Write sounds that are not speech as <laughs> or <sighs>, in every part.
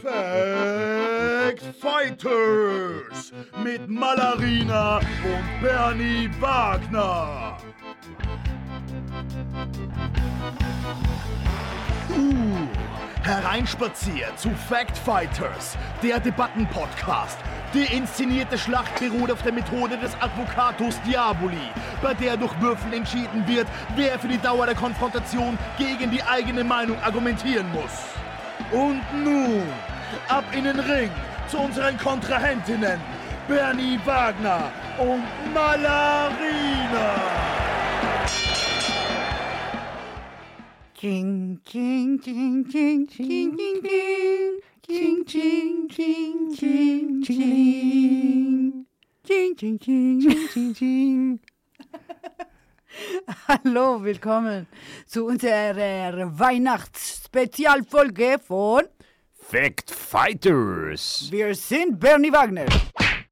Fact Fighters mit Malarina und Bernie Wagner. Hereinspaziert zu Fact Fighters, der Debattenpodcast. Die inszenierte Schlacht beruht auf der Methode des Advocatus Diaboli, bei der durch Würfel entschieden wird, wer für die Dauer der Konfrontation gegen die eigene Meinung argumentieren muss. Und nun, ab in den Ring zu unseren Kontrahentinnen, Bernie Wagner und Malarina. Ching, ching, ching, ching, ching, ching, ching. Ching, ching, ching, ching, ching. Ching, ching, ching, ching, ching, ching. Hallo, willkommen zu unserer Weihnachtsspezialfolge von Fact Fighters Wir sind Bernie Wagner.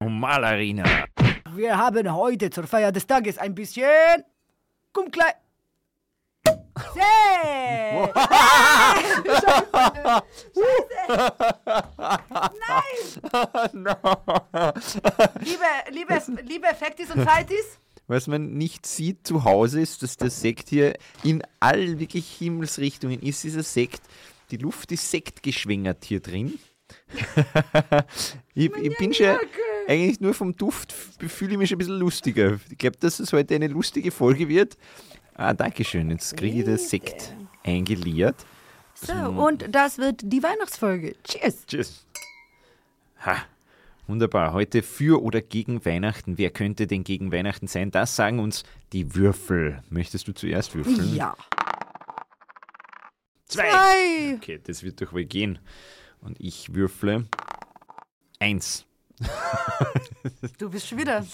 und Malarina. Wir haben heute zur Feier des Tages ein bisschen Kumklei. Hey! Liebe, liebe, liebe Effektis und Zeitis, Was man nicht sieht zu Hause ist, dass der Sekt hier in all wirklich Himmelsrichtungen ist. Dieser Sekt, die Luft ist sektgeschwängert hier drin. <laughs> ich, ich bin schon eigentlich nur vom Duft fühle ich mich schon ein bisschen lustiger. Ich glaube, dass es heute eine lustige Folge wird. Ah, Dankeschön. Jetzt kriege ich den Sekt eingeleert. So, und das wird die Weihnachtsfolge. Cheers! Tschüss. Ha, wunderbar. Heute für oder gegen Weihnachten. Wer könnte denn gegen Weihnachten sein? Das sagen uns die Würfel. Möchtest du zuerst würfeln? Ja. Zwei. Zwei. Okay, das wird doch wohl gehen. Und ich würfle eins. <laughs> Du bist schon wieder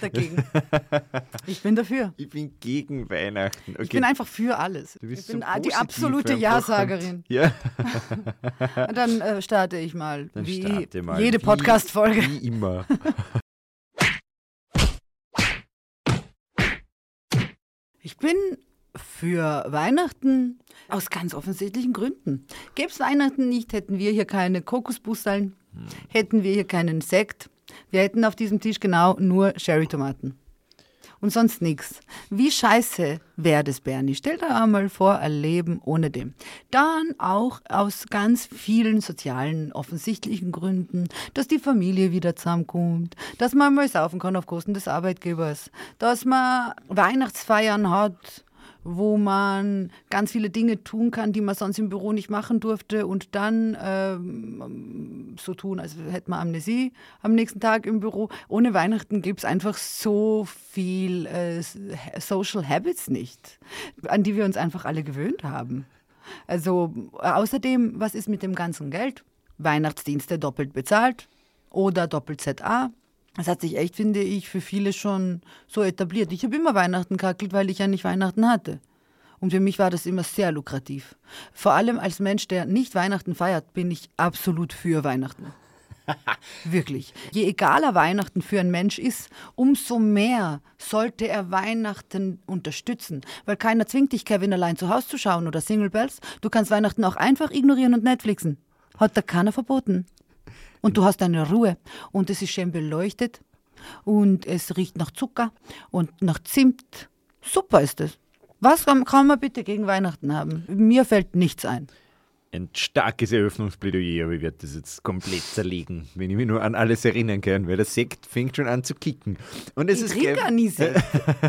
dagegen. <laughs> Ich bin dafür. Ich bin gegen Weihnachten. Okay. Ich bin einfach für alles. du bist ich bin so die absolute Ja-Sagerin. <laughs> Ja, Und dann äh, starte ich mal, dann wie mal. jede Podcast-Folge. Wie immer. Ich bin für Weihnachten aus ganz offensichtlichen Gründen. Gäbe es Weihnachten nicht, hätten wir hier keine Kokosbusseln, hätten wir hier keinen Sekt. Wir hätten auf diesem Tisch genau nur Sherry-Tomaten. Und sonst nichts. Wie scheiße wäre das, Bernie? Stell dir einmal vor, ein Leben ohne dem. Dann auch aus ganz vielen sozialen, offensichtlichen Gründen, dass die Familie wieder zusammenkommt, dass man mal saufen kann auf Kosten des Arbeitgebers, dass man Weihnachtsfeiern hat, wo man ganz viele Dinge tun kann, die man sonst im Büro nicht machen durfte und dann ähm, so tun, als hätte man Amnesie am nächsten Tag im Büro. Ohne Weihnachten gibt es einfach so viel äh, Social Habits nicht, an die wir uns einfach alle gewöhnt haben. Also äh, außerdem, was ist mit dem ganzen Geld? Weihnachtsdienste doppelt bezahlt oder doppelt ZA. Das hat sich echt, finde ich, für viele schon so etabliert. Ich habe immer Weihnachten kackelt, weil ich ja nicht Weihnachten hatte. Und für mich war das immer sehr lukrativ. Vor allem als Mensch, der nicht Weihnachten feiert, bin ich absolut für Weihnachten. <laughs> Wirklich. Je egaler Weihnachten für einen Mensch ist, umso mehr sollte er Weihnachten unterstützen. Weil keiner zwingt dich, Kevin allein zu Hause zu schauen oder Single Bells. Du kannst Weihnachten auch einfach ignorieren und Netflixen. Hat da keiner verboten. Und du hast deine Ruhe. Und es ist schön beleuchtet. Und es riecht nach Zucker und nach Zimt. Super ist es. Was kann man bitte gegen Weihnachten haben? Mir fällt nichts ein. Ein starkes Eröffnungsplädoyer, aber ich werde das jetzt komplett zerlegen, wenn ich mich nur an alles erinnern kann, weil der Sekt fängt schon an zu kicken. Und es Ich ist trinke gar nie Sekt.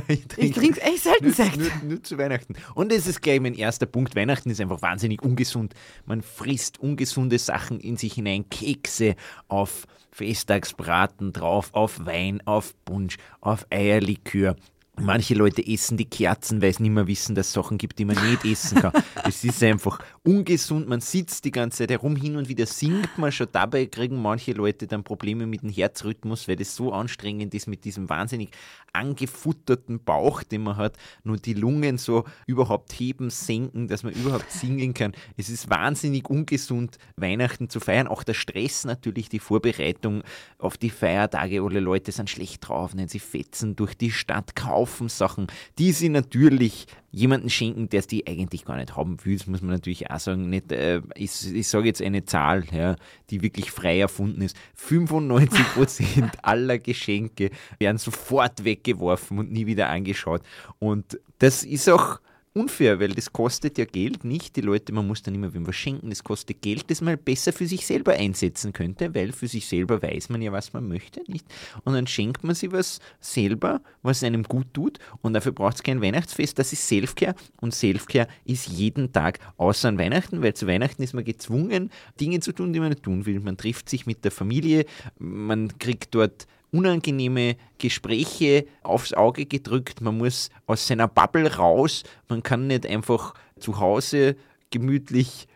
<laughs> ich trinke echt selten nur, Sekt. Nur, nur zu Weihnachten. Und es ist gleich mein erster Punkt. Weihnachten ist einfach wahnsinnig ungesund. Man frisst ungesunde Sachen in sich hinein. Kekse auf Festtagsbraten drauf, auf Wein, auf Punsch, auf Eierlikör. Manche Leute essen die Kerzen, weil sie nicht mehr wissen, dass es Sachen gibt, die man nicht essen kann. <laughs> es ist einfach ungesund. Man sitzt die ganze Zeit herum, hin und wieder singt man schon. Dabei kriegen manche Leute dann Probleme mit dem Herzrhythmus, weil das so anstrengend ist mit diesem wahnsinnig angefutterten Bauch, den man hat, nur die Lungen so überhaupt heben, senken, dass man überhaupt singen kann. Es ist wahnsinnig ungesund, Weihnachten zu feiern. Auch der Stress natürlich, die Vorbereitung auf die Feiertage. Alle Leute sind schlecht drauf, nein, sie fetzen durch die Stadt, kaufen Haufen Sachen, die sie natürlich jemanden schenken, der die eigentlich gar nicht haben will. Das muss man natürlich auch sagen. Nicht, äh, ich, ich sage jetzt eine Zahl, ja, die wirklich frei erfunden ist. 95% <laughs> aller Geschenke werden sofort weggeworfen und nie wieder angeschaut. Und das ist auch unfair, weil das kostet ja Geld, nicht. Die Leute, man muss dann immer wem was schenken, das kostet Geld, das man besser für sich selber einsetzen könnte, weil für sich selber weiß man ja, was man möchte, nicht? Und dann schenkt man sich was selber, was einem gut tut. Und dafür braucht es kein Weihnachtsfest, das ist Selfcare. Und Selfcare ist jeden Tag außer an Weihnachten, weil zu Weihnachten ist man gezwungen, Dinge zu tun, die man nicht tun will. Man trifft sich mit der Familie, man kriegt dort unangenehme Gespräche aufs Auge gedrückt. Man muss aus seiner Bubble raus. Man kann nicht einfach zu Hause gemütlich,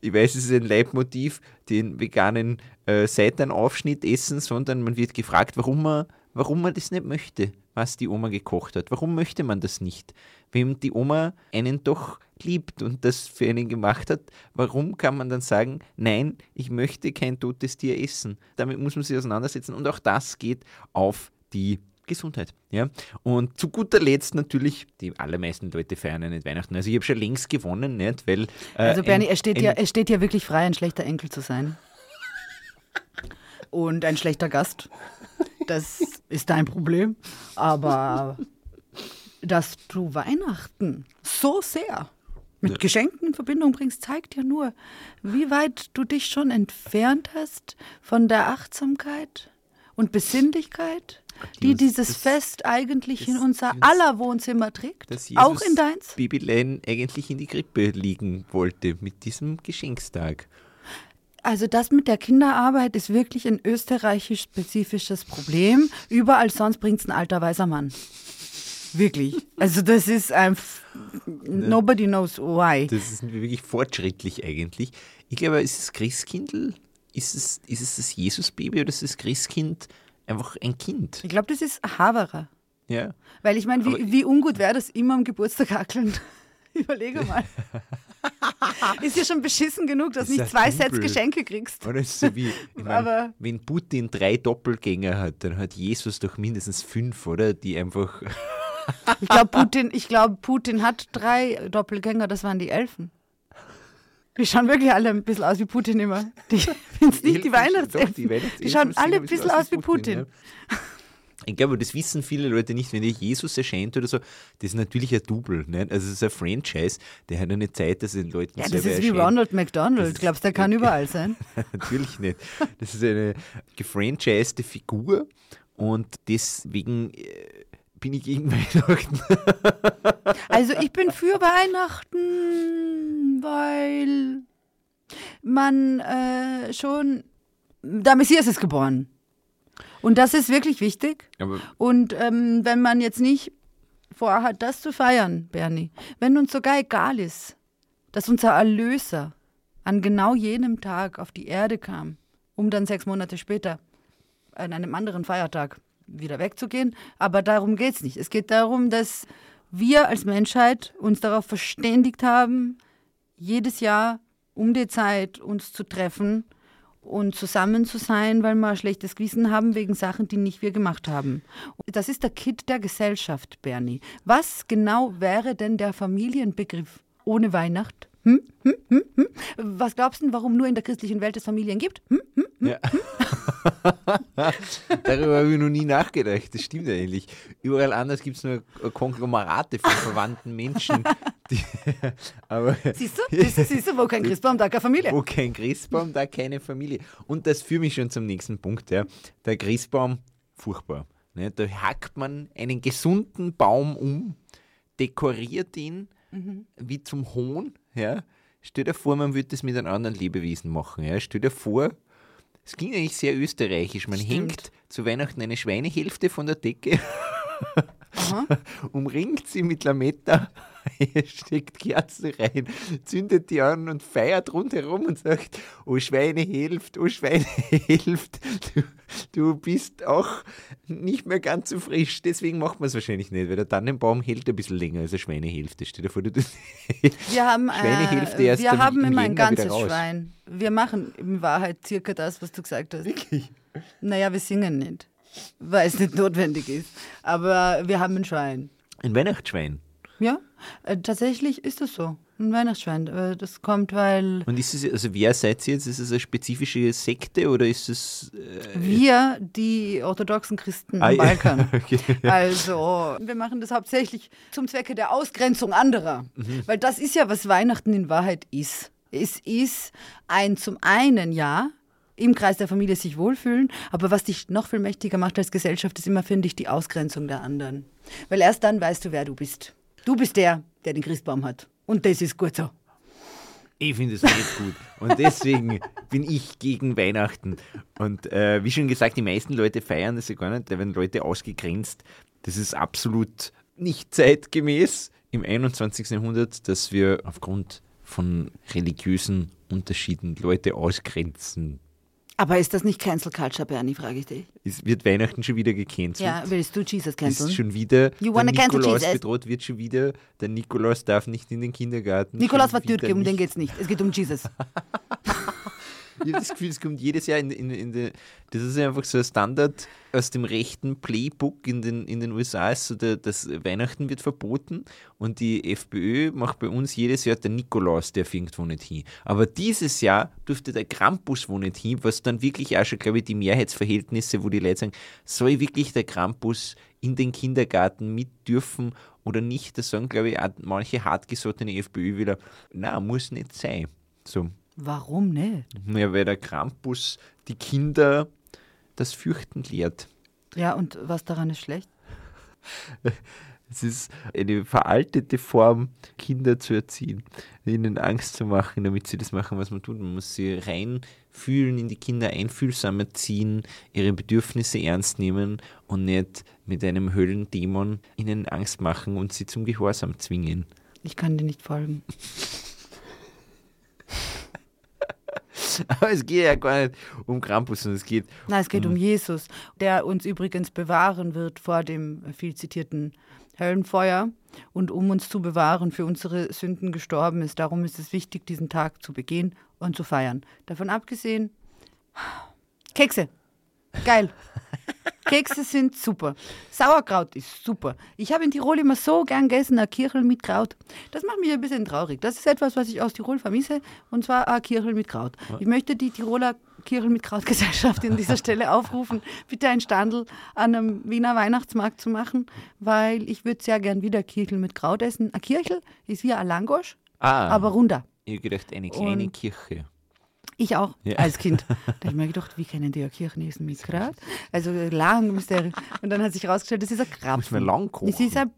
ich weiß, es ist ein Leitmotiv, den veganen äh, Seitenaufschnitt essen, sondern man wird gefragt, warum man, warum man das nicht möchte, was die Oma gekocht hat. Warum möchte man das nicht? Wem die Oma einen doch liebt und das für einen gemacht hat, warum kann man dann sagen, nein, ich möchte kein totes Tier essen? Damit muss man sich auseinandersetzen und auch das geht auf die Gesundheit. Ja? Und zu guter Letzt natürlich, die allermeisten Leute feiern ja nicht Weihnachten. Also ich habe schon längst gewonnen, nicht? Weil, äh, also Bernie, es steht, ja, es steht ja wirklich frei, ein schlechter Enkel zu sein. Und ein schlechter Gast. Das ist dein Problem. Aber dass du Weihnachten so sehr mit ja. Geschenken in Verbindung bringst, zeigt ja nur, wie weit du dich schon entfernt hast von der Achtsamkeit und Besinnlichkeit, die das, dieses das, Fest eigentlich das, in unser aller Wohnzimmer trägt, auch in deins. Babylein eigentlich in die Krippe liegen wollte mit diesem Geschenkstag. Also das mit der Kinderarbeit ist wirklich ein österreichisch-spezifisches Problem. Überall sonst bringt es ein alter weißer Mann. Wirklich. Also das ist einfach, nobody knows why. Das ist wirklich fortschrittlich eigentlich. Ich glaube, ist es Christkindl? Ist es, ist es das Jesusbaby oder ist das Christkind einfach ein Kind? Ich glaube, das ist Haverer. Ja. Weil ich meine, wie, wie ungut wäre das immer am Geburtstag hackeln? <laughs> Überlege mal. <laughs> ist ja schon beschissen genug, dass du nicht zwei Sets Geschenke kriegst. Oder ist so wie, ich <laughs> mein, wenn Putin drei Doppelgänger hat, dann hat Jesus doch mindestens fünf, oder? Die einfach ich glaube, Putin, glaub, Putin hat drei Doppelgänger, das waren die Elfen. Die schauen wirklich alle ein bisschen aus wie Putin immer. Die <laughs> sind nicht die Weihnachtselfen. Die, Weihnachtselfen die schauen alle ein bisschen aus wie Putin. Ja. Ich glaube, das wissen viele Leute nicht, wenn dir Jesus erscheint oder so, das ist natürlich ein Double. Ne? Also es ist ein Franchise, der hat eine Zeit, dass den Leuten Ja, das ist wie Ronald McDonald. Glaubst du, der kann überall sein? <laughs> natürlich nicht. Das ist eine gefranchised Figur und deswegen äh, bin ich gegen <laughs> Weihnachten. also ich bin für Weihnachten, weil man äh, schon, der Messias ist geboren. Und das ist wirklich wichtig. Aber Und ähm, wenn man jetzt nicht vorhat, das zu feiern, Bernie, wenn uns sogar egal ist, dass unser Erlöser an genau jenem Tag auf die Erde kam, um dann sechs Monate später an einem anderen Feiertag wieder wegzugehen. Aber darum geht es nicht. Es geht darum, dass wir als Menschheit uns darauf verständigt haben, jedes Jahr um die Zeit uns zu treffen und zusammen zu sein, weil wir ein schlechtes Gewissen haben wegen Sachen, die nicht wir gemacht haben. Das ist der Kit der Gesellschaft, Bernie. Was genau wäre denn der Familienbegriff ohne Weihnacht? Hm? Hm? Hm? Hm? Was glaubst du, warum nur in der christlichen Welt es Familien gibt? Hm? Hm? hm? Ja. <laughs> Darüber habe ich noch nie nachgedacht. Das stimmt eigentlich. Überall anders gibt es nur Konglomerate von verwandten Menschen. <laughs> Die, aber siehst, du? Siehst, <laughs> du, siehst du, wo kein Christbaum, da keine Familie. Wo kein Christbaum, da keine Familie. Und das führt mich schon zum nächsten Punkt. Ja. Der Christbaum, furchtbar. Ne? Da hackt man einen gesunden Baum um, dekoriert ihn mhm. wie zum Hohn ja? Stell dir vor, man würde das mit einem anderen Lebewesen machen. Ja? Stell dir vor, es ging eigentlich sehr österreichisch. Man Stimmt. hängt zu Weihnachten eine Schweinehälfte von der Decke, <laughs> <laughs> umringt sie mit Lametta <laughs> steckt Kerzen rein, zündet die an und feiert rundherum und sagt, oh Schweine hilft, oh Schweine <laughs> hilft, du, du bist auch nicht mehr ganz so frisch. Deswegen macht man es wahrscheinlich nicht, weil der Tannenbaum hält ein bisschen länger als eine Schweinehälfte. Stell dir vor, du Wir haben, Schweinehälfte äh, erst wir haben immer ein ganzes Schwein. Wir machen in Wahrheit circa das, was du gesagt hast. Wirklich? Naja, wir singen nicht. Weil es nicht notwendig ist. Aber wir haben ein Schwein. Ein Weihnachtsschwein. Ja, äh, tatsächlich ist das so. Ein Weihnachtsschwein. Äh, Das kommt, weil Und ist es, also wer seid ihr jetzt? Ist es eine spezifische Sekte oder ist es. Äh, wir, die orthodoxen Christen Ah, ja. Balkan. <laughs> okay. Also, wir machen das hauptsächlich zum Zwecke der Ausgrenzung anderer. Mhm. Weil das ist ja, was Weihnachten in Wahrheit ist. Es ist ein zum einen, ja, im Kreis der Familie sich wohlfühlen, aber was dich noch viel mächtiger macht als Gesellschaft, ist immer, finde ich, die Ausgrenzung der anderen. Weil erst dann weißt du, wer du bist. Du bist der, der den Christbaum hat. Und das ist gut so. Ich finde es nicht gut. Und deswegen bin ich gegen Weihnachten. Und äh, wie schon gesagt, die meisten Leute feiern das ja gar nicht. Da werden Leute ausgegrenzt. Das ist absolut nicht zeitgemäß im 21. Jahrhundert, dass wir aufgrund von religiösen Unterschieden Leute ausgrenzen. Aber ist das nicht Cancel Culture, Bernie, frage ich dich? Es wird Weihnachten schon wieder gecancelt. Ja, willst du Jesus ist canceln? schon wieder, You der wanna cancel Nikolaus Jesus? bedroht wird schon wieder, der Nikolaus darf nicht in den Kindergarten. Nikolaus war Türke, um den geht's nicht. Es geht um Jesus. <laughs> Ich habe das Gefühl, es kommt jedes Jahr in, in, in die, das ist einfach so ein Standard aus dem rechten Playbook in den, in den USA, so der, das Weihnachten wird verboten und die FPÖ macht bei uns jedes Jahr der Nikolaus, der irgendwo nicht hin. Aber dieses Jahr durfte der Krampus wo nicht hin, was dann wirklich auch schon, glaube ich, die Mehrheitsverhältnisse, wo die Leute sagen, soll wirklich der Krampus in den Kindergarten mit dürfen oder nicht, da sagen, glaube ich, auch manche hartgesottene FPÖ wieder, na, muss nicht sein. So, Warum nicht? ja, weil der Krampus die Kinder das Fürchten lehrt. Ja, und was daran ist schlecht? Es ist eine veraltete Form, Kinder zu erziehen, ihnen Angst zu machen, damit sie das machen, was man tut. Man muss sie reinfühlen, in die Kinder einfühlsam erziehen, ihre Bedürfnisse ernst nehmen und nicht mit einem Höllendämon ihnen Angst machen und sie zum Gehorsam zwingen. Ich kann dir nicht folgen. <laughs> Aber es geht ja gar nicht um Krampus, sondern es geht Nein, es geht um Jesus, der uns übrigens bewahren wird vor dem viel zitierten Höllenfeuer und um uns zu bewahren, für unsere Sünden gestorben ist. Darum ist es wichtig, diesen Tag zu begehen und zu feiern. Davon abgesehen, <sighs> Kekse. Geil. Kekse sind super. Sauerkraut ist super. Ich habe in Tirol immer so gern gegessen, ein Kirchel mit Kraut. Das macht mich ein bisschen traurig. Das ist etwas, was ich aus Tirol vermisse, und zwar ein Kirchel mit Kraut. Ich möchte die Tiroler Kirchel mit Kraut Gesellschaft an dieser Stelle <laughs> aufrufen, bitte ein Standel an einem Wiener Weihnachtsmarkt zu machen, weil ich würde sehr gern wieder Kirchel mit Kraut essen. Ein Kirchel ist wie ein Langosch, ah, aber runder. ich gedacht, eine kleine Und- Kirche. Ich auch, Ja. als Kind. Da habe ich mir gedacht, wie können die ja Kirchen essen mit Kraut? Also lang Mysterium. Und dann hat sich herausgestellt, das ist ein Krapfen. Muss man lang kochen. Es ist ein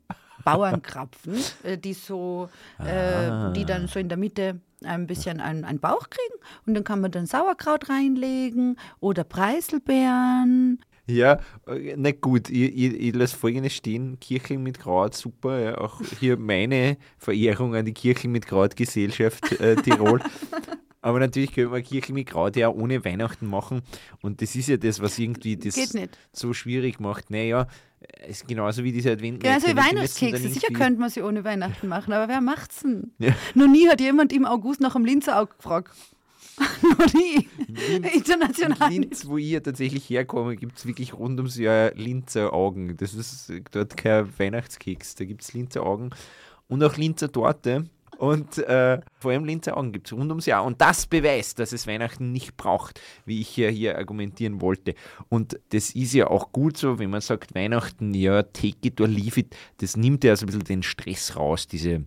Bauernkrapfen, äh, die so, äh, die dann so in der Mitte ein bisschen einen, einen Bauch kriegen. Und dann kann man dann Sauerkraut reinlegen oder Preiselbeeren. Ja, äh, na gut, ich, ich, ich lasse folgendes stehen: Kirchen mit Kraut, super. Ja, auch hier meine Verehrung an die Kirchen mit Kraut-Gesellschaft äh, Tirol. <laughs> Aber natürlich können wir Kirchen mit Kraut ja auch ohne Weihnachten machen. Und das ist ja das, was irgendwie das so schwierig macht. Naja, es ist genauso wie diese Advent. Genauso wie Weihnachtskekse. Sicher könnte man sie ohne Weihnachten machen, aber wer macht's denn? Ja. Noch nie hat jemand im August nach einem Linzerauge gefragt. <laughs> Noch nie. International. Linz, wo ich ja tatsächlich herkomme, gibt es wirklich rund ums Jahr Linzer Augen. Das ist dort kein Weihnachtskeks, da gibt es Linzer Augen und auch Linzer Torte. Und äh, vor allem Linzer Augen gibt es rund ums Jahr. Und das beweist, dass es Weihnachten nicht braucht, wie ich ja hier argumentieren wollte. Und das ist ja auch gut so, wenn man sagt, Weihnachten, ja, take it or leave it, das nimmt ja so ein bisschen den Stress raus, diese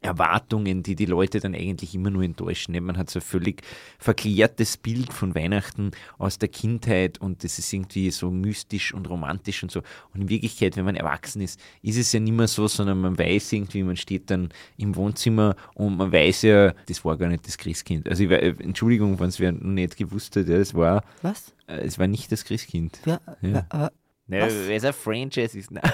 Erwartungen, die die Leute dann eigentlich immer nur enttäuschen. Man hat so ein völlig verklärtes Bild von Weihnachten aus der Kindheit und das ist irgendwie so mystisch und romantisch und so. Und in Wirklichkeit, wenn man erwachsen ist, ist es ja nicht mehr so, sondern man weiß irgendwie, man steht dann im Wohnzimmer und man weiß ja, das war gar nicht das Christkind. Also ich, wei- Entschuldigung, wenn es wer noch nicht gewusst hat, ja, es war, Was? äh, es war nicht das Christkind. Ja, Ja. aber Ne, Was? weil es ein Franchise ist. Nein. <laughs>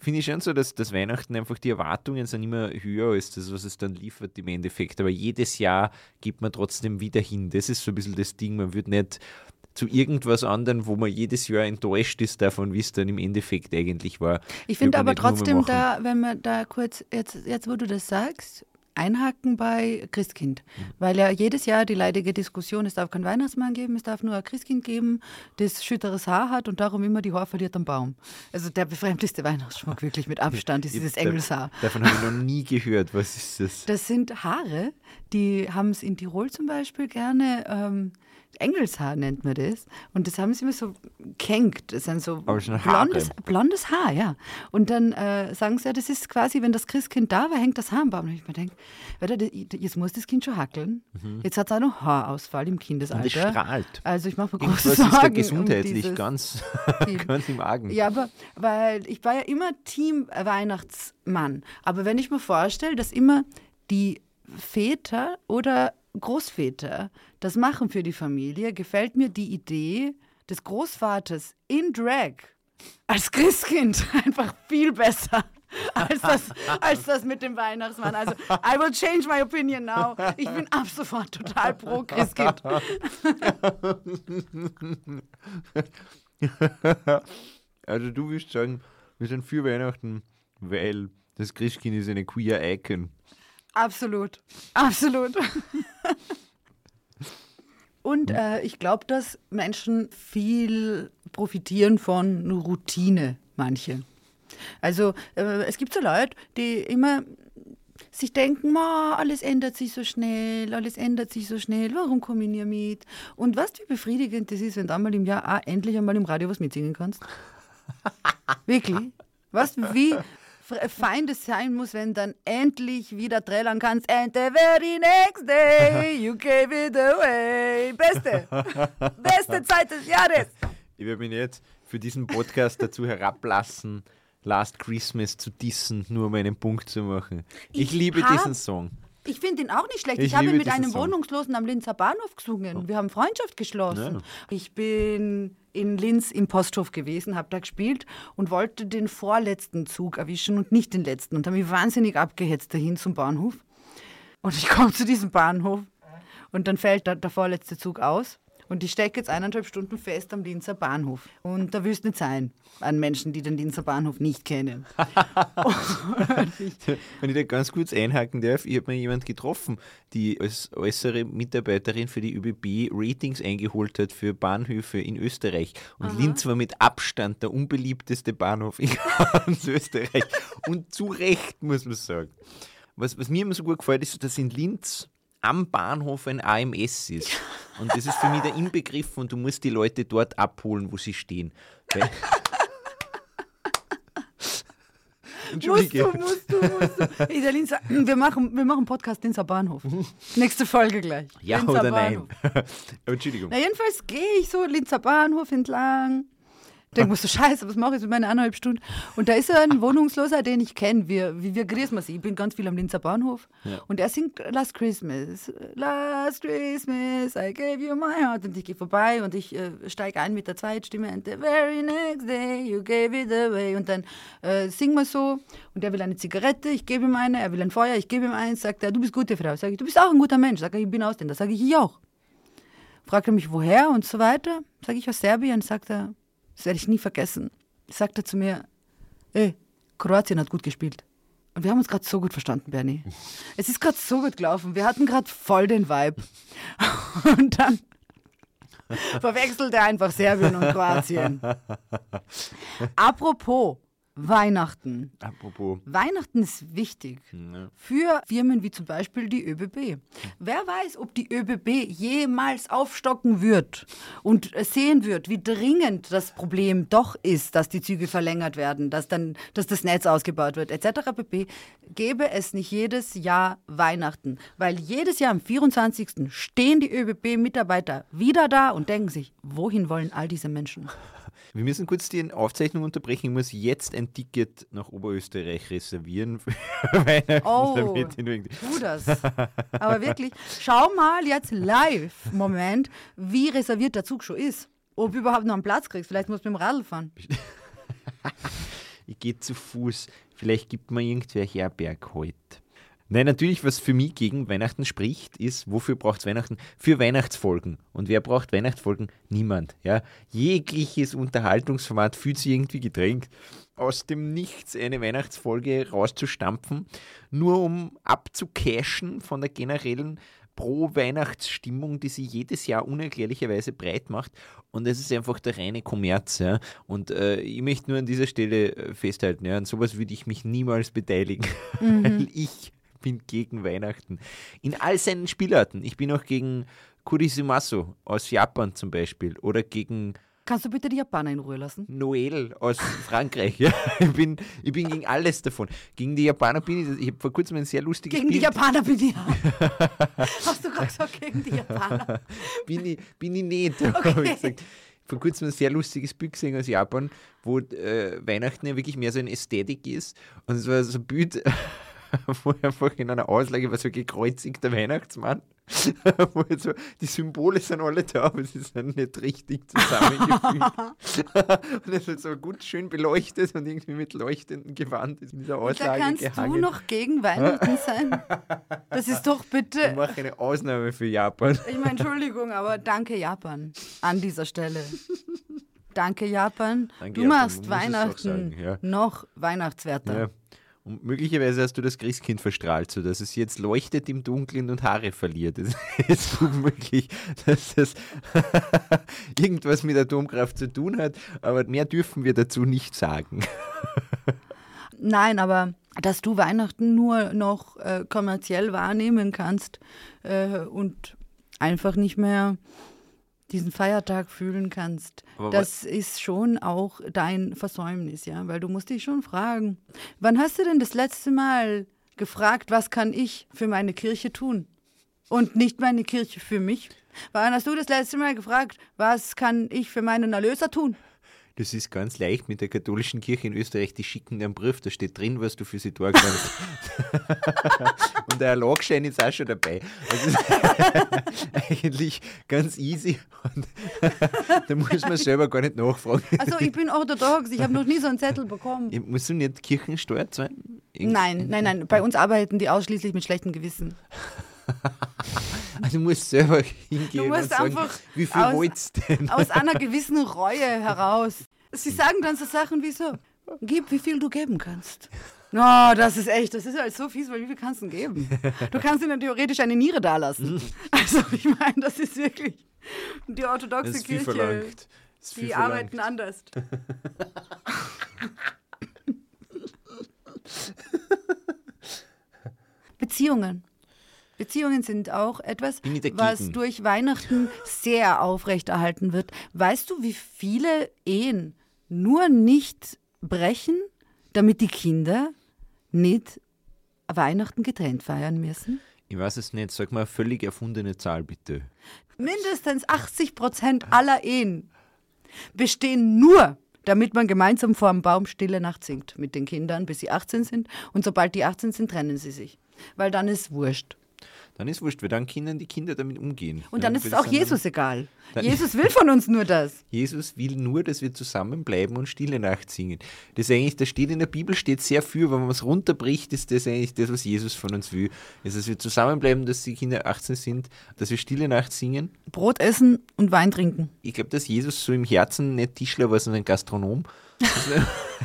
Finde ich schon so, dass, dass Weihnachten einfach die Erwartungen sind immer höher als das, was es dann liefert im Endeffekt. Aber jedes Jahr gibt man trotzdem wieder hin. Das ist so ein bisschen das Ding. Man wird nicht zu irgendwas anderem, wo man jedes Jahr enttäuscht ist davon, wie es dann im Endeffekt eigentlich war. Ich finde aber trotzdem da, wenn man da kurz, jetzt, jetzt wo du das sagst, einhaken bei Christkind, weil ja jedes Jahr die leidige Diskussion, es darf kein Weihnachtsmann geben, es darf nur ein Christkind geben, das schütteres Haar hat und darum immer die Haar verliert am Baum. Also der befremdlichste Weihnachtsschmuck wirklich mit Abstand ist dieses Engelshaar. Davon habe ich noch nie gehört. Was ist das? Das sind Haare, die haben es in Tirol zum Beispiel gerne. Ähm, Engelshaar nennt man das. Und das haben sie immer so kenkt. Das sind so blondes, blondes Haar, ja. Und dann äh, sagen sie ja, das ist quasi, wenn das Christkind da war, hängt das Haar am Baum. Und ich mir denke, jetzt muss das Kind schon hackeln. Jetzt hat es auch noch Haarausfall im Kindesalter. Und es strahlt. Also ich mache mir große Irgendwas ist da Sorgen. gesundheitlich um ganz, <laughs> ganz im Argen. Ja, aber weil ich war ja immer Team Weihnachtsmann. Aber wenn ich mir vorstelle, dass immer die Väter oder Großväter das machen für die Familie, gefällt mir die Idee des Großvaters in Drag als Christkind <laughs> einfach viel besser. Als das, als das mit dem Weihnachtsmann. Also, I will change my opinion now. Ich bin ab sofort total pro Christkind. <laughs> Also du willst sagen, wir sind für Weihnachten, weil das Christkind ist eine queer Icon. Absolut. Absolut. Und äh, ich glaube, dass Menschen viel profitieren von Routine, manche. Also äh, es gibt so Leute, die immer sich denken, "Ma, alles ändert sich so schnell, alles ändert sich so schnell, warum komme ich nie mit? Und weißt du, wie befriedigend das ist, wenn du einmal im Jahr auch endlich einmal im Radio was mitsingen kannst? Wirklich? Du, wie f- fein das sein muss, wenn dann endlich wieder trällern kannst. And the very next day you gave it away. Beste. Beste Zeit des Jahres. Ich werde mich jetzt für diesen Podcast dazu herablassen, Last Christmas zu dissen, nur um einen Punkt zu machen. Ich, Ich liebe diesen Song. Ich finde ihn auch nicht schlecht. Ich Ich, habe mit einem Song. Wohnungslosen am Linzer Bahnhof gesungen. Wir haben Freundschaft geschlossen. Ja. Ich bin in Linz im Posthof gewesen, habe da gespielt und wollte den vorletzten Zug erwischen und nicht den letzten und habe mich wahnsinnig abgehetzt dahin zum Bahnhof. Und ich <laughs> komme zu diesem Bahnhof und dann fällt der, der vorletzte Zug aus. Und ich stecke jetzt eineinhalb Stunden fest am Linzer Bahnhof. Und da willst du nicht sein an Menschen, die den Linzer Bahnhof nicht kennen. <laughs> Wenn ich da ganz kurz einhaken darf, ich habe mir jemand getroffen, die als äußere Mitarbeiterin für die ÖBB Ratings eingeholt hat für Bahnhöfe in Österreich. Und Linz war mit Abstand der unbeliebteste Bahnhof in ganz <laughs> Österreich. Und zu Recht, muss man sagen. Was, was mir immer so gut gefällt, ist, dass in Linz am Bahnhof ein AMS ist. Und das ist für mich der Inbegriff und du musst die Leute dort abholen, wo sie stehen. Weil <laughs> Musst du, musst du, musst du. Der Linzer, wir machen, wir machen Podcast Linzer Bahnhof. <laughs> Nächste Folge gleich. Ja Linzer oder Bahnhof. nein? <laughs> Entschuldigung. Na, jedenfalls gehe ich so Linzer Bahnhof entlang. Denke mir so, scheiße, was mache ich mit meinen eineinhalb Stunden? Und da ist so ein Wohnungsloser, den ich kenne. Wir, wir grüßen uns. Ich bin ganz viel am Linzer Bahnhof. Und er singt Last Christmas. Last Christmas, I gave you my heart. Und ich gehe vorbei und ich äh, steige ein mit der Zweitstimme. And the very next day you gave it away. Und dann äh, singen wir so. Und er will eine Zigarette, ich gebe ihm eine. Er will ein Feuer, ich gebe ihm eins. Sagt er, du bist gute Frau. Sag ich, du bist auch ein guter Mensch. Sag er, ich bin Ausländer. Sag ich, ich auch fragt er mich, woher und so weiter. Sag ich aus Serbien, sagt er, das werde ich nie vergessen. Sagt er zu mir, ey, Kroatien hat gut gespielt. Und wir haben uns gerade so gut verstanden, Bernie. <laughs> Es ist gerade so gut gelaufen. Wir hatten gerade voll den Vibe. <laughs> Und dann verwechselt er einfach Serbien und Kroatien. <laughs> Apropos Weihnachten. Apropos. Weihnachten ist wichtig für Firmen wie zum Beispiel die ÖBB. Wer weiß, ob die ÖBB jemals aufstocken wird und sehen wird, wie dringend das Problem doch ist, dass die Züge verlängert werden, dass dann, dass das Netz ausgebaut wird, etc. pp. Gäbe es nicht jedes Jahr Weihnachten, weil jedes Jahr am 24. stehen die ÖBB-Mitarbeiter wieder da und denken sich, wohin wollen all diese Menschen? Wir müssen kurz die Aufzeichnung unterbrechen. Ich muss jetzt ein Ticket nach Oberösterreich reservieren. <laughs> Oh, tu das. Aber wirklich, schau mal jetzt live, Moment, wie reserviert der Zug schon ist. Ob du überhaupt noch einen Platz kriegst. Vielleicht musst du mit dem Radl fahren. <laughs> Ich gehe zu Fuß. Vielleicht gibt mir irgendwer Herberg heute. Nein, natürlich, was für mich gegen Weihnachten spricht, ist, wofür braucht es Weihnachten? Für Weihnachtsfolgen. Und wer braucht Weihnachtsfolgen? Niemand. Ja? Jegliches Unterhaltungsformat fühlt sich irgendwie gedrängt, aus dem Nichts eine Weihnachtsfolge rauszustampfen, nur um abzucashen von der generellen Pro-Weihnachtsstimmung, die sie jedes Jahr unerklärlicherweise breit macht. Und es ist einfach der reine Kommerz. Ja? Und äh, ich möchte nur an dieser Stelle äh, festhalten, ja, an sowas würde ich mich niemals beteiligen, <laughs> weil ich bin gegen Weihnachten. In all seinen Spielarten. Ich bin auch gegen Kurisumasu aus Japan zum Beispiel oder gegen Kannst du bitte die Japaner in Ruhe lassen? Noel aus Frankreich. <laughs> Ja, ich, bin, ich bin gegen alles davon. Gegen die Japaner bin ich, ich habe vor kurzem ein sehr lustiges Gegen die Bild. Japaner bin ich. <laughs> Hast du gerade gesagt, gegen die Japaner? <laughs> bin, ich, bin ich nicht, habe ich gesagt. Vor kurzem ein sehr lustiges Bild gesehen aus Japan, wo äh, Weihnachten ja wirklich mehr so eine Ästhetik ist. Und es war so ein Bild, <laughs> wo einfach in einer Auslage war so ein gekreuzigter Weihnachtsmann. <laughs> so, die Symbole sind alle da, aber sie sind nicht richtig zusammengefügt. <laughs> und es ist so gut schön beleuchtet und irgendwie mit leuchtendem Gewand ist in dieser Da Auslage kannst gehangen. du noch gegen Weihnachten sein. Das ist doch ich bitte. mache eine Ausnahme für Japan. Ich meine, Entschuldigung, aber danke Japan an dieser Stelle. Danke Japan. Danke, du Japan, machst Weihnachten sagen, ja. noch weihnachtswerter. Ja. Und möglicherweise hast du das Christkind verstrahlt, sodass es jetzt leuchtet im Dunkeln und Haare verliert. Es ist gut <laughs> möglich, dass das <laughs> irgendwas mit Atomkraft zu tun hat, aber mehr dürfen wir dazu nicht sagen. <laughs> Nein, aber dass du Weihnachten nur noch äh, kommerziell wahrnehmen kannst äh, und einfach nicht mehr diesen Feiertag fühlen kannst, Aber das ist schon auch dein Versäumnis, ja, weil du musst dich schon fragen, wann hast du denn das letzte Mal gefragt, was kann ich für meine Kirche tun? Und nicht meine Kirche für mich? Wann hast du das letzte Mal gefragt, was kann ich für meinen Erlöser tun? Das ist ganz leicht mit der katholischen Kirche in Österreich, die schicken einen Brief, da steht drin, was du für sie tun kannst. <laughs> und der Erlagschein ist auch schon dabei. Das <laughs> ist eigentlich ganz easy und <laughs> da muss man selber gar nicht nachfragen. Also ich bin orthodox, ich habe noch nie so einen Zettel bekommen. Ich- Musst du nicht Kirchensteuer zahlen? Nein, nein, nein. Bei uns arbeiten die ausschließlich mit schlechtem Gewissen. Also du musst selber hingehen musst und sagen, einfach wie viel wollt's denn? Aus einer <laughs> gewissen Reue heraus. Sie sagen dann so Sachen wie so, gib, wie viel du geben kannst. No, das ist echt, das ist halt so fies, weil wie viel kannst du geben? Du kannst ihnen theoretisch eine Niere dalassen. Also ich meine, das ist wirklich die orthodoxe Das ist viel Kirche. verlangt. Das ist viel Die verlangt. arbeiten anders. <laughs> Beziehungen. Beziehungen sind auch etwas, was durch Weihnachten sehr aufrechterhalten wird. Weißt du, wie viele Ehen nur nicht brechen, damit die Kinder nicht Weihnachten getrennt feiern müssen? Ich weiß es nicht, sag mal eine völlig erfundene Zahl bitte. Mindestens 80 Prozent aller Ehen bestehen nur, damit man gemeinsam vor dem Baum Stille Nacht singt mit den Kindern, bis sie 18 sind. Und sobald die 18 sind, trennen sie sich. Weil dann ist wurscht. Dann ist wurscht, weil dann können die Kinder damit umgehen. Und dann Ja, ist es auch Jesus egal. Dann- <laughs> Jesus will von uns nur das. Jesus will nur, dass wir zusammenbleiben und Stille Nacht singen. Das ist eigentlich, da steht in der Bibel steht sehr viel, wenn man es runterbricht, ist das eigentlich das, was Jesus von uns will. Ist, dass wir zusammenbleiben, dass die Kinder 18 sind, dass wir Stille Nacht singen. Brot essen und Wein trinken. Ich glaube, dass Jesus so im Herzen nicht Tischler war, sondern Gastronom. Das ist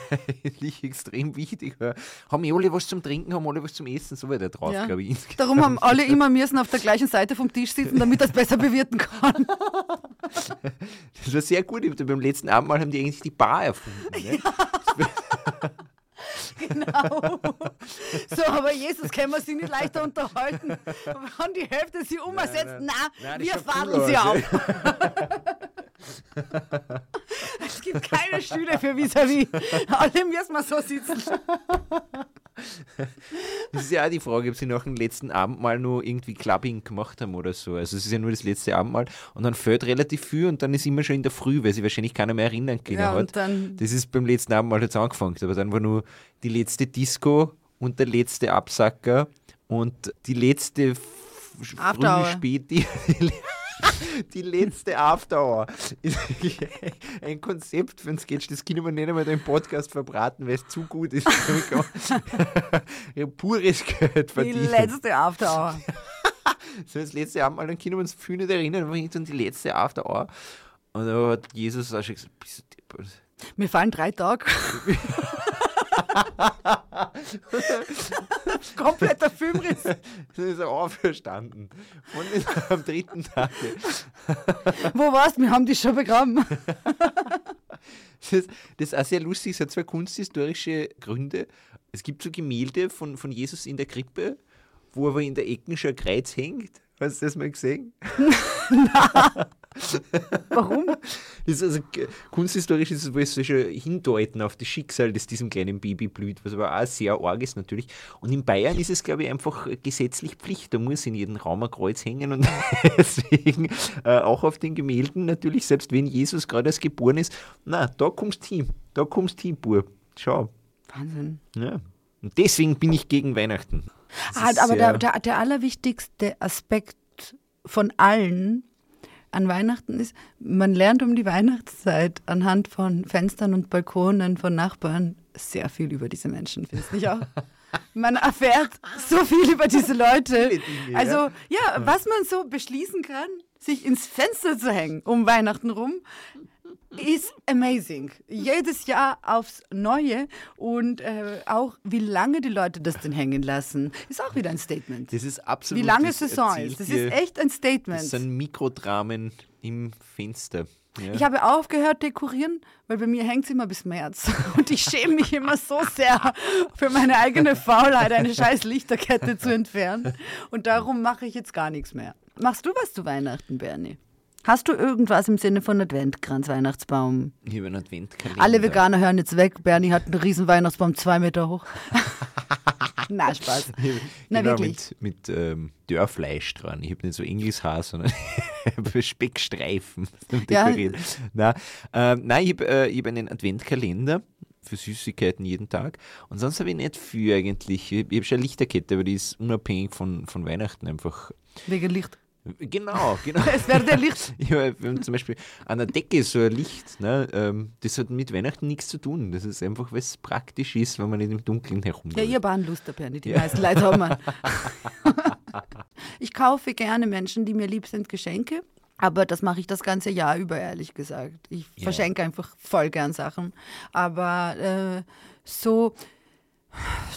<laughs> eigentlich extrem wichtig. Ja. Haben eh alle was zum Trinken, haben alle was zum Essen, so war der drauf, Ja. glaube ich. insgesamt. Darum haben alle <laughs> immer müssen auf der gleichen Seite vom Tisch sitzen, damit das besser bewirten kann. Das war sehr gut. Beim letzten Abendmahl haben die eigentlich die Bar erfunden. Ne? <laughs> Genau. So, aber Jesus können wir sich nicht leichter unterhalten. Wenn die Hälfte sie umsetzt, na, Nein, das wir schaut cool fahren sie aus, auf. <laughs> Es gibt keine Stühle für vis-à-vis. Alle müssen wir so sitzen. <laughs> Das ist ja auch die Frage, ob sie nach dem letzten Abendmahl nur irgendwie Clubbing gemacht haben oder so. Also es ist ja nur das letzte Abendmahl und dann fällt relativ viel und dann ist immer schon in der Früh, weil sich wahrscheinlich keiner mehr erinnern können Ja, hat. das ist beim letzten Abendmahl jetzt angefangen, aber dann war nur die letzte Disco und der letzte Absacker und die letzte f- After Hour. frühe Späti. <laughs> Die letzte After Hour ist <laughs> ein Konzept für einen Sketch. Das können wir nicht einmal im Podcast verbraten, weil es zu gut ist. <laughs> Ich pures Geld Die verdient. letzte After Hour. So das letzte Abendmahl, dann können wir uns viel nicht erinnern, aber irgendwann die letzte After Hour. Und da hat Jesus auch schon gesagt, bist du deppert? Mir fallen drei Tage. <laughs> Kompletter Filmriss. Dann ist er auferstanden. Und ist am dritten Tag. Wo warst du? Wir haben dich schon begraben. <laughs> Das ist, das ist auch sehr lustig, es hat zwei kunsthistorische Gründe. Es gibt so Gemälde von, von Jesus in der Krippe, wo aber in der Ecke schon ein Kreuz hängt. Hast du das mal gesehen? <laughs> <laughs> Warum? Das also kunsthistorisch ist es, wo es so schon hindeuten auf das Schicksal, das diesem kleinen Baby blüht, was aber auch sehr arg ist natürlich. Und in Bayern ist es, glaube ich, einfach gesetzlich Pflicht. Da muss in jedem Raum ein Kreuz hängen und <laughs> deswegen äh, auch auf den Gemälden natürlich, selbst wenn Jesus gerade erst geboren ist, na, da kommst hin, da kommst hin, Bub. Schau. Wahnsinn. Ja. Und deswegen bin ich gegen Weihnachten. Ah, aber der, der, der allerwichtigste Aspekt von allen an Weihnachten ist, man lernt um die Weihnachtszeit anhand von Fenstern und Balkonen von Nachbarn sehr viel über diese Menschen, findest du nicht auch? <laughs> Man erfährt so viel über diese Leute. Also ja, was man so beschließen kann, sich ins Fenster zu hängen um Weihnachten rum, ist amazing. Jedes Jahr aufs Neue und äh, auch wie lange die Leute das denn hängen lassen, ist auch wieder ein Statement. das ist absolut Wie lange das Saison ist. Das ist echt ein Das Statement. sind Mikrodramen im Fenster. Ja. Ich habe aufgehört dekorieren, weil bei mir hängt es immer bis März. <laughs> Und ich schäme mich immer so sehr für meine eigene Faulheit, eine scheiß Lichterkette zu entfernen. Und darum mache ich jetzt gar nichts mehr. Machst du was zu Weihnachten, Bernie? Hast du irgendwas im Sinne von Adventkranz, Weihnachtsbaum? Ich habe einen Adventkalender. Alle Veganer hören jetzt weg. Bernie hat einen riesen Weihnachtsbaum, zwei Meter hoch. <laughs> Na, Spaß. Na, genau, wirklich. mit, mit ähm, Dörrfleisch dran. Ich habe nicht so Engelshaar, sondern <laughs> ich Speckstreifen <laughs> Ja. Na, ähm, nein, ich habe äh, ich hab einen Adventkalender für Süßigkeiten jeden Tag. Und sonst habe ich nicht viel eigentlich. Ich, ich habe schon eine Lichterkette, aber die ist unabhängig von, von Weihnachten einfach. Wegen Licht. Genau, <laughs> genau. Es wäre der Licht. <laughs> Ja, wir haben zum Beispiel an der Decke so ein Licht, ne? ähm, das hat mit Weihnachten nichts zu tun. Das ist einfach, es praktisch ist, wenn man nicht im Dunkeln herumläuft. Ja, ihr Bahnluster, Bernie, die meisten Leute haben. einen. <laughs> ich kaufe gerne Menschen, die mir lieb sind, Geschenke. Aber das mache ich das ganze Jahr über, ehrlich gesagt. Ich Ja. verschenke einfach voll gern Sachen. Aber äh, so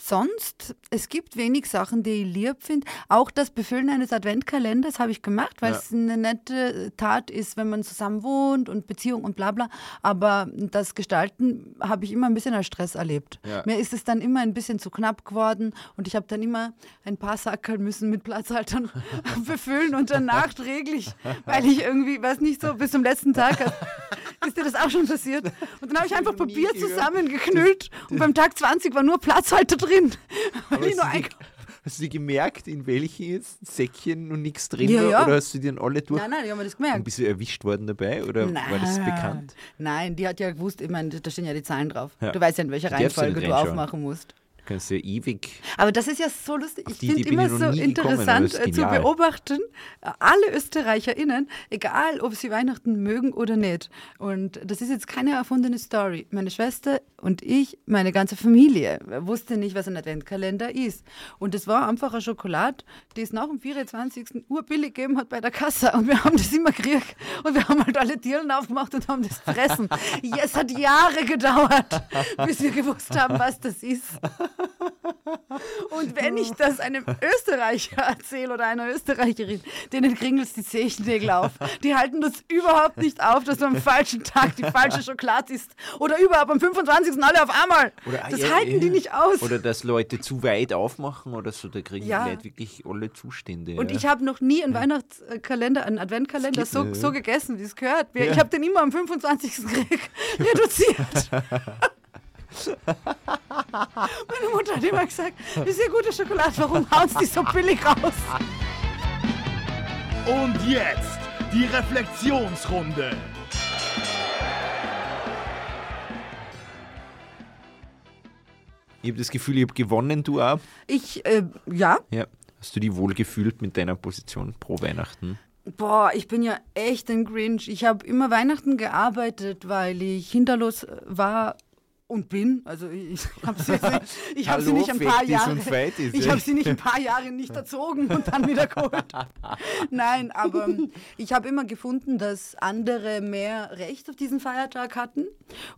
sonst, es gibt wenig Sachen, die ich lieb finde. Auch das Befüllen eines Adventkalenders habe ich gemacht, weil Ja. es eine nette Tat ist, wenn man zusammen wohnt und Beziehung und bla bla. Aber das Gestalten habe ich immer ein bisschen als Stress erlebt. Ja. Mir ist es dann immer ein bisschen zu knapp geworden und ich habe dann immer ein paar Sackerl müssen mit Platzhaltern <laughs> befüllen und dann nachträglich, <laughs> weil ich irgendwie, weiß nicht so, bis zum letzten Tag ist dir das auch schon passiert. Und dann habe ich einfach Papier zusammengeknüllt und beim Tag 20 war nur Platzhalter drin. <laughs> Weil ich nur hast, du dir, hast du dir gemerkt, in welchen jetzt Säckchen und nichts drin Ja, war? ja. Oder hast du die dann alle durch? Nein, nein, ich habe mir das Und gemerkt. bist du erwischt worden dabei? Oder war das bekannt? Nein, die hat ja gewusst, ich meine, da stehen ja die Zahlen drauf. Ja. Du weißt ja, in welcher Reihenfolge du aufmachen musst. Du kannst ja ewig. Aber das ist ja so lustig. Ich finde immer so gekommen, interessant ist äh, zu beobachten, äh, alle ÖsterreicherInnen, egal ob sie Weihnachten mögen oder nicht. Und das ist jetzt keine erfundene Story. Meine Schwester und ich, meine ganze Familie, äh, wusste nicht, was ein Adventkalender ist. Und es war einfach eine Schokolade, die es nach dem 24. urbillig gegeben hat bei der Kasse. Und wir haben das immer gekriegt. Und wir haben halt alle Tieren aufgemacht und haben das gefressen. <laughs> Es hat Jahre gedauert, bis wir gewusst haben, was das ist. Und wenn ich das einem Österreicher erzähle oder einer Österreicherin, denen kringelst die Zehennägel auf. Die halten das überhaupt nicht auf, dass du am falschen Tag die falsche Schokolade isst. Oder überhaupt am 25. alle auf einmal. Oder, das äh, halten die äh, nicht aus. Oder dass Leute zu weit aufmachen oder so, da kriegen Ja. die Leute wirklich alle Zustände. Und ja. ich habe noch nie einen Weihnachtskalender, einen Adventkalender so, geht, so ja. gegessen, wie es gehört. Ja. Ich habe den immer am 25. gekriegt, <laughs> reduziert. <laughs> <laughs> Meine Mutter hat immer gesagt, das ist ja gute Schokolade, warum hauen sie die so billig raus? <laughs> Und jetzt die Reflexionsrunde. Ich habe das Gefühl, ich habe gewonnen, du auch. Ich, äh, ja, Ja. Hast du dich wohl gefühlt mit deiner Position pro Weihnachten? Boah, ich bin ja echt ein Grinch. Ich habe immer Weihnachten gearbeitet, weil ich hinterlos war und bin. Also ich, ich habe sie, ich hab sie nicht ein paar Jahre. Ich habe sie nicht ein paar Jahre nicht erzogen und dann wieder geholt. <laughs> Nein, aber ich habe immer gefunden, dass andere mehr Recht auf diesen Feiertag hatten.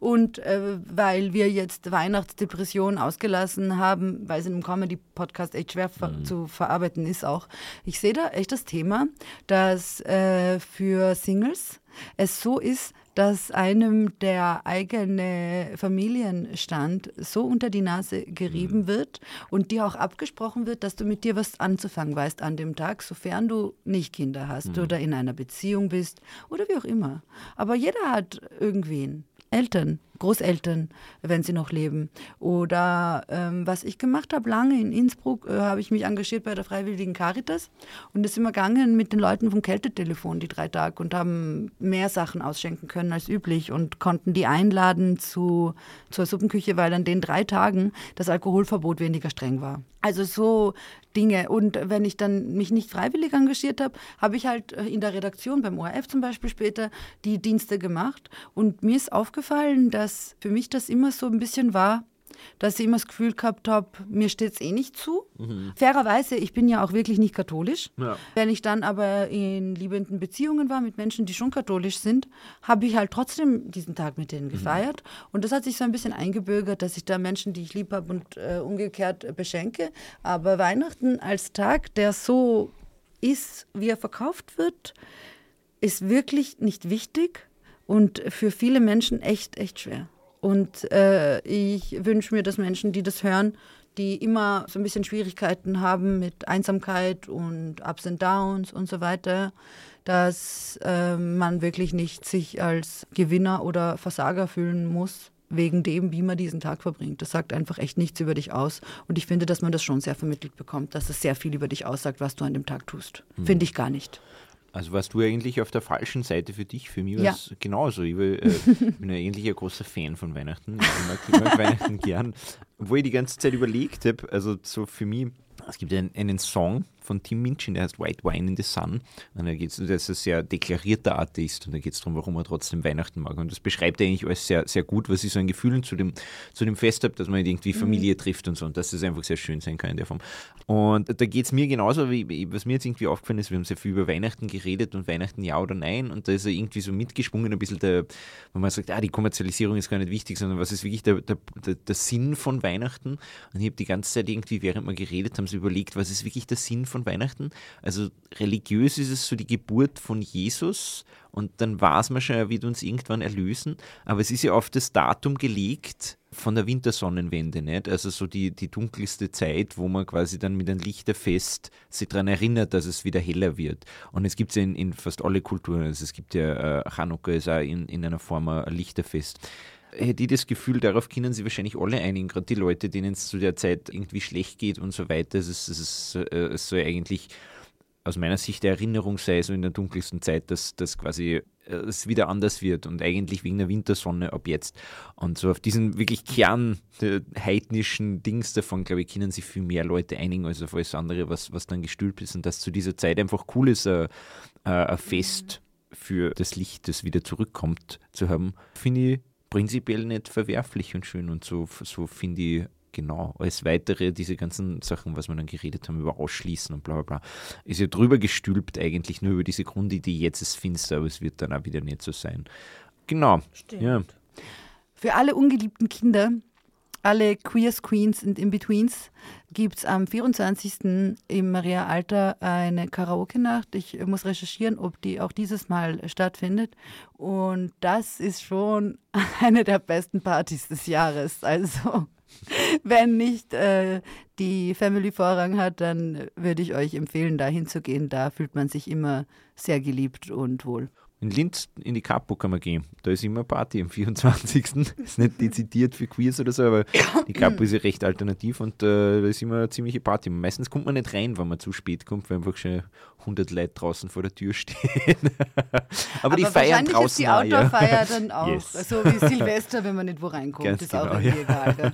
Und äh, weil wir jetzt Weihnachtsdepression ausgelassen haben, weil es in einem Comedy-Podcast echt schwer mhm. zu verarbeiten ist auch. Ich sehe da echt das Thema, dass äh, für Singles es so ist, dass einem der eigene Familienstand so unter die Nase gerieben mhm. wird und dir auch abgesprochen wird, dass du mit dir was anzufangen weißt an dem Tag, sofern du nicht Kinder hast mhm. oder in einer Beziehung bist oder wie auch immer. Aber jeder hat irgendwen. Eltern, Großeltern, wenn sie noch leben. Oder ähm, was ich gemacht habe, lange in Innsbruck, äh, habe ich mich engagiert bei der Freiwilligen Caritas und es sind wir gegangen mit den Leuten vom Kältetelefon die drei Tage und haben mehr Sachen ausschenken können als üblich und konnten die einladen zu, zur Suppenküche, weil an den drei Tagen das Alkoholverbot weniger streng war. Also so Dinge. Und wenn ich dann mich nicht freiwillig engagiert habe, habe ich halt äh, in der Redaktion beim ORF zum Beispiel später die Dienste gemacht. Und mir ist aufgefallen, dass für mich das immer so ein bisschen war, dass ich immer das Gefühl gehabt habe, mir steht es eh nicht zu. Mhm. Fairerweise, ich bin ja auch wirklich nicht katholisch. Ja. Wenn ich dann aber in liebenden Beziehungen war mit Menschen, die schon katholisch sind, habe ich halt trotzdem diesen Tag mit denen mhm. gefeiert. Mhm. Und das hat sich so ein bisschen eingebürgert, dass ich da Menschen, die ich lieb habe und äh, umgekehrt äh, beschenke. Aber Weihnachten als Tag, der so ist, wie er verkauft wird, ist wirklich nicht wichtig und für viele Menschen echt, echt schwer. Und äh, ich wünsche mir, dass Menschen, die das hören, die immer so ein bisschen Schwierigkeiten haben mit Einsamkeit und Ups and Downs und so weiter, dass äh, man wirklich nicht sich als Gewinner oder Versager fühlen muss, wegen dem, wie man diesen Tag verbringt. Das sagt einfach echt nichts über dich aus. Und ich finde, dass man das schon sehr vermittelt bekommt, dass es sehr viel über dich aussagt, was du an dem Tag tust. Hm. Finde ich gar nicht. Also warst du eigentlich auf der falschen Seite für dich? Für mich war es ja. genauso. Ich war, äh, bin ja eigentlich ein großer Fan von Weihnachten. Ich mag, ich mag Weihnachten gern. Obwohl ich die ganze Zeit überlegt habe, also so für mich, es gibt einen, einen Song, von Tim Minchin, der heißt White Wine in the Sun. Und da geht's, der ist ein sehr deklarierter Atheist und da geht es darum, warum er trotzdem Weihnachten mag. Und das beschreibt eigentlich alles sehr, sehr gut, was ich so ein Gefühl zu dem, zu dem Fest habe, dass man irgendwie mhm. Familie mhm. trifft und so und dass es einfach sehr schön sein kann in der Form. Und da geht es mir genauso, wie was mir jetzt irgendwie aufgefallen ist, wir haben sehr viel über Weihnachten geredet und Weihnachten ja oder nein und da ist er irgendwie so mitgesprungen, ein bisschen der, wenn man sagt, ah, die Kommerzialisierung ist gar nicht wichtig, sondern was ist wirklich der, der, der, der Sinn von Weihnachten? Und ich habe die ganze Zeit irgendwie, während wir geredet haben, so überlegt, was ist wirklich der Sinn von Weihnachten? Also religiös ist es so die Geburt von Jesus und dann weiß man schon, er wird uns irgendwann erlösen. Aber es ist ja auf das Datum gelegt von der Wintersonnenwende, nicht? Also so die, die dunkelste Zeit, wo man quasi dann mit einem Lichterfest sich daran erinnert, dass es wieder heller wird. Und es gibt es in, in, fast alle Kulturen. Also es gibt ja äh, Chanukka ist auch in, in einer Form ein Lichterfest hätte ich das Gefühl, darauf können sich wahrscheinlich alle einigen, gerade die Leute, denen es zu der Zeit irgendwie schlecht geht und so weiter. Es, ist, es, ist, äh, es soll eigentlich aus meiner Sicht der Erinnerung sei, so in der dunkelsten Zeit, dass, dass quasi äh, es wieder anders wird und eigentlich wegen der Wintersonne ab jetzt. Und so auf diesen wirklich Kern der heidnischen Dings davon, glaube ich, können sich viel mehr Leute einigen als auf alles andere, was, was dann gestülpt ist und dass zu dieser Zeit einfach cool ist, ein, ein Fest für das Licht, das wieder zurückkommt, zu haben, finde ich prinzipiell nicht verwerflich und schön und so, so finde ich genau, als weitere diese ganzen Sachen, was wir dann geredet haben, über Ausschließen und bla bla bla, ist ja drüber gestülpt eigentlich nur über diese Grundidee, jetzt ist finster, aber es wird dann auch wieder nicht so sein. Genau. Stimmt. Ja. Für alle ungeliebten Kinder, alle Queers, Queens und In-Betweens gibt es am 24. im Maria Alter eine Karaoke-Nacht. Ich muss recherchieren, ob die auch dieses Mal stattfindet. Und das ist schon <laughs> eine der besten Partys des Jahres. Also <laughs> wenn nicht äh, die Family Vorrang hat, dann würde ich euch empfehlen, da hinzugehen. Da fühlt man sich immer sehr geliebt und wohl. In Linz in die Kapo kann man gehen. Da ist immer Party am 24. <laughs> ist nicht dezidiert für Queers oder so, aber die Kapo ist ja recht alternativ und äh, da ist immer eine ziemliche Party. Meistens kommt man nicht rein, wenn man zu spät kommt, weil einfach schon 100 Leute draußen vor der Tür stehen. aber, <laughs> aber, die feiern draußen ist die Outdoor-Feier ja. dann <laughs> auch. Yes. So wie Silvester, wenn man nicht wo reinkommt. Ganz ist genau, auch irgendwie ja. egal.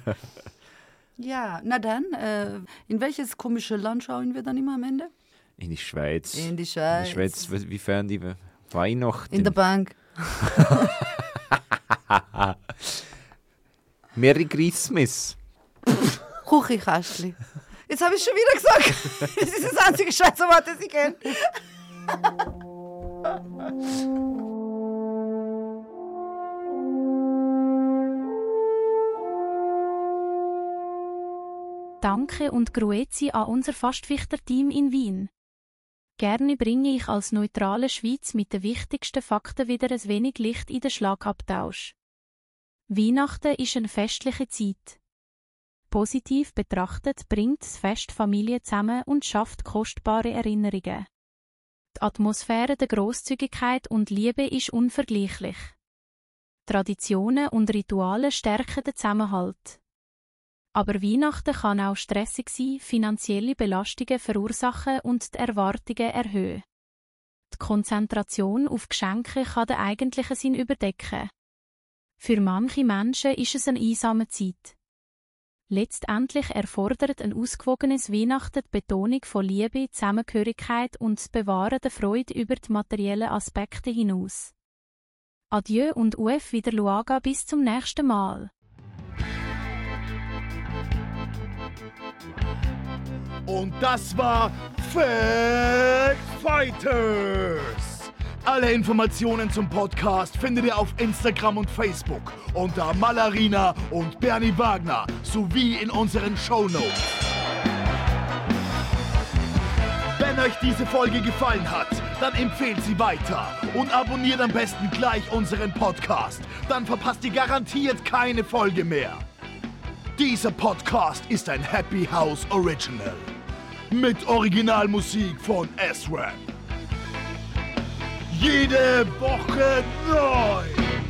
Ja, na dann, äh, in welches komische Land schauen wir dann immer am Ende? In die Schweiz. In die Schweiz. In die Schweiz, wie feiern die Weihnachten? In der Bank. <laughs> Merry Christmas. Kuchikastli. Jetzt habe ich schon wieder gesagt. <laughs> Das ist das einzige Schweizer Wort, das ich kenne. Danke und Grüezi an unser Fastwichter-Team in Wien. Gerne bringe ich als neutrale Schweiz mit den wichtigsten Fakten wieder ein wenig Licht in den Schlagabtausch. Weihnachten ist eine festliche Zeit. Positiv betrachtet bringt das Fest Familie zusammen und schafft kostbare Erinnerungen. Die Atmosphäre der Großzügigkeit und Liebe ist unvergleichlich. Traditionen und Rituale stärken den Zusammenhalt. Aber Weihnachten kann auch stressig sein, finanzielle Belastungen verursachen und die Erwartungen erhöhen. Die Konzentration auf Geschenke kann den eigentlichen Sinn überdecken. Für manche Menschen ist es eine einsame Zeit. Letztendlich erfordert ein ausgewogenes Weihnachten die Betonung von Liebe, Zusammengehörigkeit und das Bewahren der Freude über die materiellen Aspekte hinaus. Adieu und UF wieder Luaga bis zum nächsten Mal. Und das war Fact Fighters. Alle Informationen zum Podcast findet ihr auf Instagram und Facebook unter Malarina und Bernie Wagner sowie in unseren Shownotes. Wenn euch diese Folge gefallen hat, dann empfehlt sie weiter und abonniert am besten gleich unseren Podcast. Dann verpasst ihr garantiert keine Folge mehr. Dieser Podcast ist ein Happy House Original. Mit Originalmusik von S-Rap. Jede Woche neu.